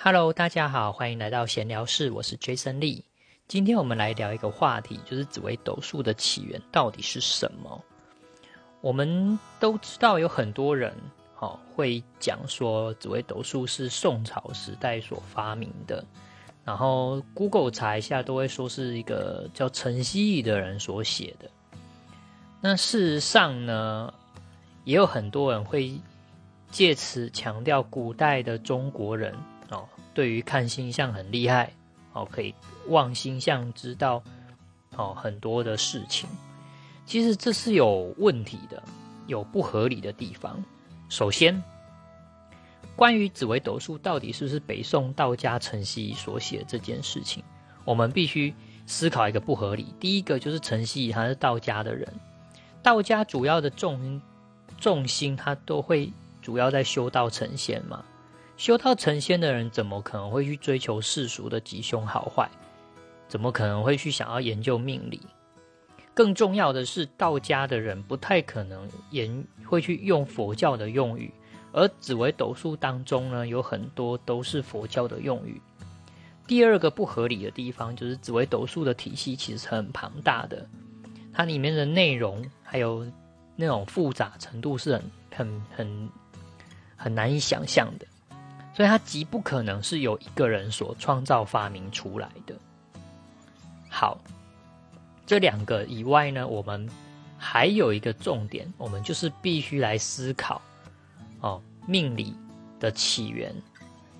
Hello，大家好，欢迎来到闲聊室，我是 Jason Lee。今天我们来聊一个话题，就是紫微斗数的起源到底是什么？我们都知道有很多人，哦，会讲说紫微斗数是宋朝时代所发明的，然后 Google 查一下都会说是一个叫陈希义的人所写的。那事实上呢，也有很多人会借此强调古代的中国人。对于看星象很厉害，哦，可以望星象知道哦很多的事情。其实这是有问题的，有不合理的地方。首先，关于紫微斗数到底是不是北宋道家陈希所写这件事情，我们必须思考一个不合理。第一个就是陈希他是道家的人，道家主要的重重心他都会主要在修道成仙嘛。修道成仙的人，怎么可能会去追求世俗的吉凶好坏？怎么可能会去想要研究命理？更重要的是，道家的人不太可能研会去用佛教的用语，而紫微斗数当中呢，有很多都是佛教的用语。第二个不合理的地方，就是紫微斗数的体系其实很庞大的，它里面的内容还有那种复杂程度是很很很很难以想象的。所以它极不可能是由一个人所创造发明出来的。好，这两个以外呢，我们还有一个重点，我们就是必须来思考哦，命理的起源。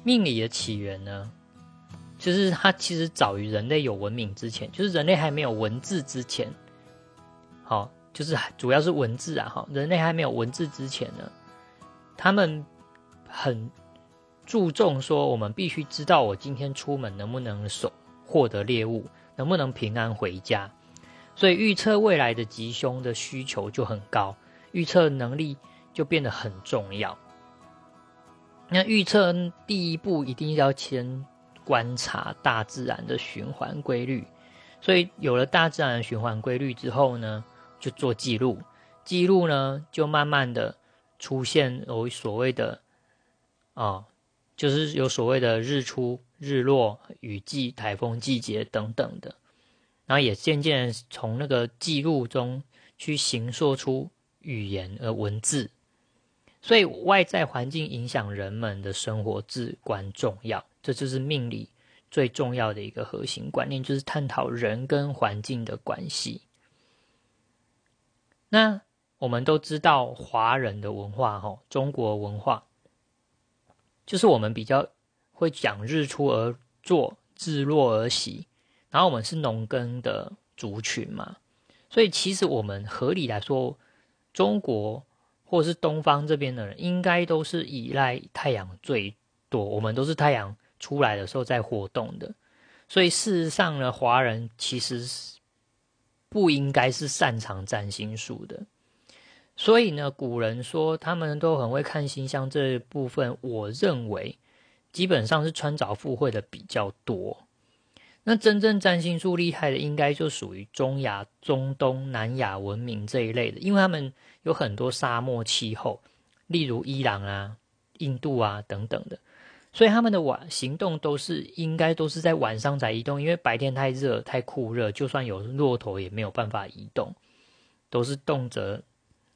命理的起源呢，就是它其实早于人类有文明之前，就是人类还没有文字之前。好，就是主要是文字啊，哈，人类还没有文字之前呢，他们很。注重说，我们必须知道我今天出门能不能手获得猎物，能不能平安回家。所以预测未来的吉凶的需求就很高，预测能力就变得很重要。那预测第一步一定要先观察大自然的循环规律。所以有了大自然的循环规律之后呢，就做记录，记录呢就慢慢的出现有所谓的啊。就是有所谓的日出、日落、雨季、台风季节等等的，然后也渐渐从那个记录中去形塑出语言和文字。所以外在环境影响人们的生活至关重要，这就是命理最重要的一个核心观念，就是探讨人跟环境的关系。那我们都知道华人的文化，哈，中国文化。就是我们比较会讲日出而作，日落而息，然后我们是农耕的族群嘛，所以其实我们合理来说，中国或是东方这边的人，应该都是依赖太阳最多，我们都是太阳出来的时候在活动的，所以事实上呢，华人其实是不应该是擅长占星术的。所以呢，古人说他们都很会看星象这一部分，我认为基本上是穿凿附会的比较多。那真正占星术厉害的，应该就属于中亚、中东、南亚文明这一类的，因为他们有很多沙漠气候，例如伊朗啊、印度啊等等的，所以他们的晚行动都是应该都是在晚上才移动，因为白天太热、太酷热，就算有骆驼也没有办法移动，都是动辄。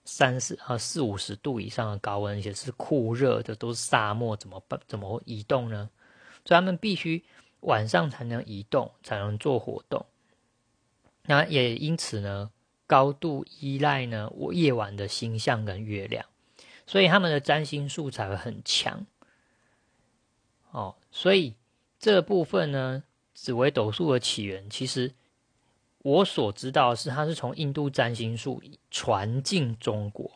三十啊四五十度以上的高温，而且是酷热的，都是沙漠，怎么办？怎么移动呢？所以他们必须晚上才能移动，才能做活动。那也因此呢，高度依赖呢我夜晚的星象跟月亮，所以他们的占星术才会很强。哦，所以这部分呢，紫微斗数的起源其实。我所知道是，它是从印度占星术传进中国。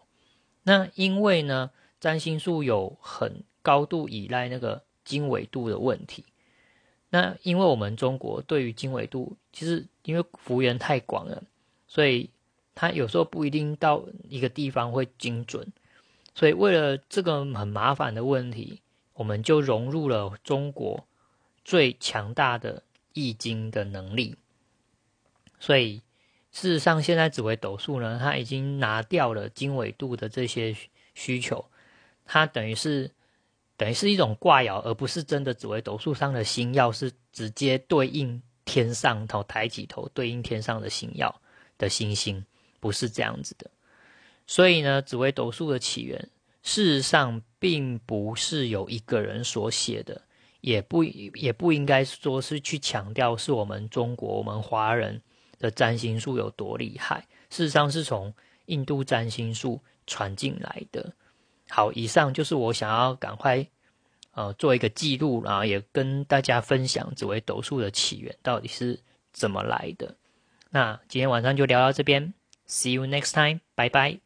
那因为呢，占星术有很高度依赖那个经纬度的问题。那因为我们中国对于经纬度，其实因为幅员太广了，所以它有时候不一定到一个地方会精准。所以为了这个很麻烦的问题，我们就融入了中国最强大的易经的能力。所以，事实上，现在紫微斗数呢，它已经拿掉了经纬度的这些需求，它等于是等于是一种挂爻，而不是真的紫微斗数上的星耀是直接对应天上头抬起头对应天上的星耀的星星，不是这样子的。所以呢，紫微斗数的起源，事实上并不是有一个人所写的，也不也不应该说是去强调是我们中国我们华人的占星术有多厉害。事实上是从印度占星术传进来的。好，以上就是我想要赶快呃做一个记录，然后也跟大家分享紫微斗数的起源到底是怎么来的。那今天晚上就聊到这边，See you next time，拜拜。